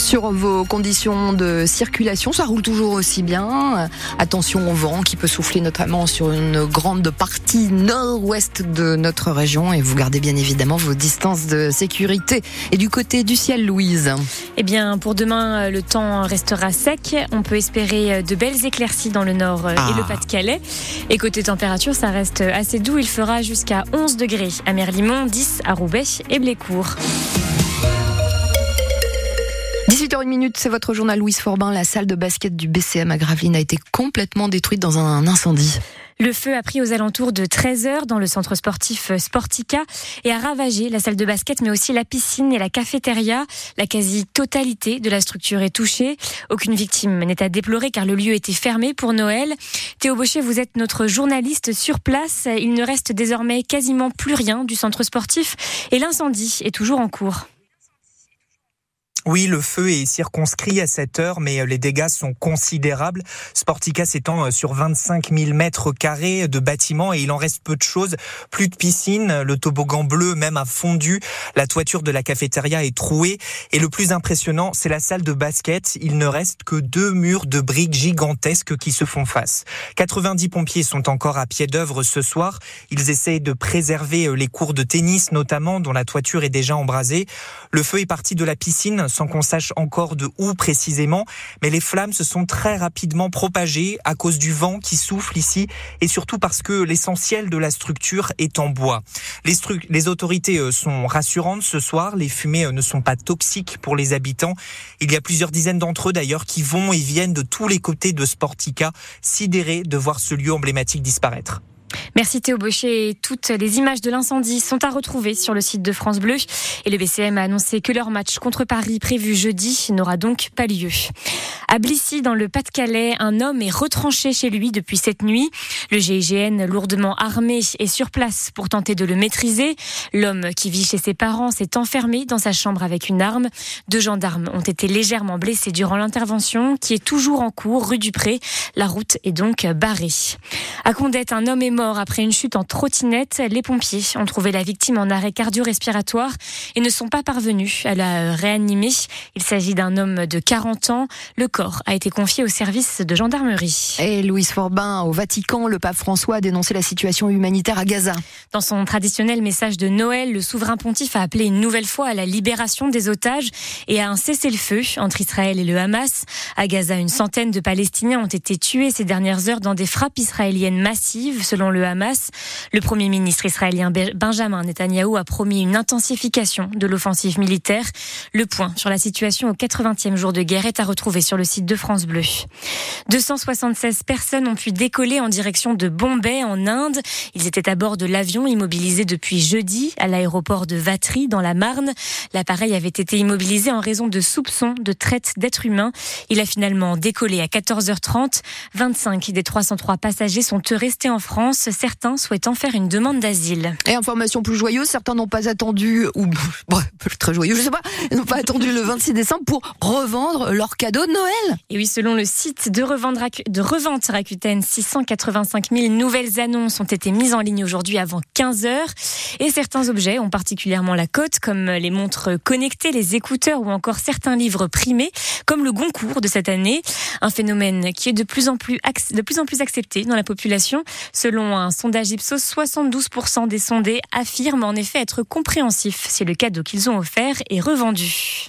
sur vos conditions de circulation. Ça roule toujours aussi bien. Attention au vent qui peut souffler notamment sur une grande partie nord-ouest de notre région et vous gardez bien évidemment vos distances de sécurité. Et du côté du ciel, Louise Eh bien, pour demain, le temps restera sec. On peut espérer de belles éclaircies dans le nord et le ah. Pas-de-Calais. Et côté température, ça reste assez doux. Il fera jusqu'à 11 degrés à Merlimont, 10 à Roubaix et Blécourt. 18h01 c'est votre journal Louise Forbin. La salle de basket du BCM à Gravelines a été complètement détruite dans un incendie. Le feu a pris aux alentours de 13h dans le centre sportif Sportica et a ravagé la salle de basket, mais aussi la piscine et la cafétéria. La quasi-totalité de la structure est touchée. Aucune victime n'est à déplorer car le lieu était fermé pour Noël. Théo Baucher, vous êtes notre journaliste sur place. Il ne reste désormais quasiment plus rien du centre sportif et l'incendie est toujours en cours. Oui, le feu est circonscrit à cette heure, mais euh, les dégâts sont considérables. Sportica s'étend euh, sur 25 000 mètres carrés de bâtiments et il en reste peu de choses. Plus de piscine, le toboggan bleu même a fondu, la toiture de la cafétéria est trouée et le plus impressionnant, c'est la salle de basket. Il ne reste que deux murs de briques gigantesques qui se font face. 90 pompiers sont encore à pied d'œuvre ce soir. Ils essayent de préserver euh, les cours de tennis notamment, dont la toiture est déjà embrasée. Le feu est parti de la piscine sans qu'on sache encore de où précisément, mais les flammes se sont très rapidement propagées à cause du vent qui souffle ici et surtout parce que l'essentiel de la structure est en bois. Les, autorités euh, sont rassurantes ce soir, les fumées euh, ne sont pas toxiques pour les habitants. Il y a plusieurs dizaines d'entre eux d'ailleurs qui vont et viennent de tous les côtés de Sportica, sidérés de voir ce lieu emblématique disparaître. Merci Théo Baucher. Toutes les images de l'incendie sont à retrouver sur le site de France Bleu. Et le BCM a annoncé que leur match contre Paris prévu jeudi n'aura donc pas lieu. À Blissy, dans le Pas-de-Calais, un homme est retranché chez lui depuis cette nuit. Le GIGN, lourdement armé, est sur place pour tenter de le maîtriser. L'homme qui vit chez ses parents s'est enfermé dans sa chambre avec une arme. Deux gendarmes ont été légèrement blessés durant l'intervention qui est toujours en cours rue du Pré. La route est donc barrée. À Condette, un homme est mort après une chute en trottinette. Les pompiers ont trouvé la victime en arrêt cardio-respiratoire et ne sont pas parvenus à la réanimer. Il s'agit d'un homme de 40 ans. A été confié au service de gendarmerie. Et Louise Forbin, au Vatican, le pape François a dénoncé la situation humanitaire à Gaza. Dans son traditionnel message de Noël, le souverain pontife a appelé une nouvelle fois à la libération des otages et à un cessez-le-feu entre Israël et le Hamas. À Gaza, une centaine de Palestiniens ont été tués ces dernières heures dans des frappes israéliennes massives, selon le Hamas. Le Premier ministre israélien Benjamin Netanyahou a promis une intensification de l'offensive militaire. Le point sur la situation au 80e jour de guerre est à retrouver sur le site de France Bleu. 276 personnes ont pu décoller en direction de Bombay en Inde. Ils étaient à bord de l'avion immobilisé depuis jeudi à l'aéroport de Vatry dans la Marne. L'appareil avait été immobilisé en raison de soupçons de traite d'êtres humains. Il a finalement décollé à 14h30. 25 des 303 passagers sont restés en France certains souhaitant faire une demande d'asile. Et information plus joyeuse, certains n'ont pas attendu, ou très joyeux, je sais pas, n'ont pas attendu le 26 décembre pour revendre leurs cadeaux de Noël. Et oui, selon le site de, revente Rakuten, 685 000 nouvelles annonces ont été mises en ligne aujourd'hui avant 15 heures. Et certains objets ont particulièrement la cote, comme les montres connectées, les écouteurs ou encore certains livres primés, comme le Goncourt de cette année. Un phénomène qui est de plus en plus, de plus, en plus accepté dans la population. Selon un sondage Ipsos, 72% des sondés affirment en effet être compréhensifs si le cadeau qu'ils ont offert est revendu.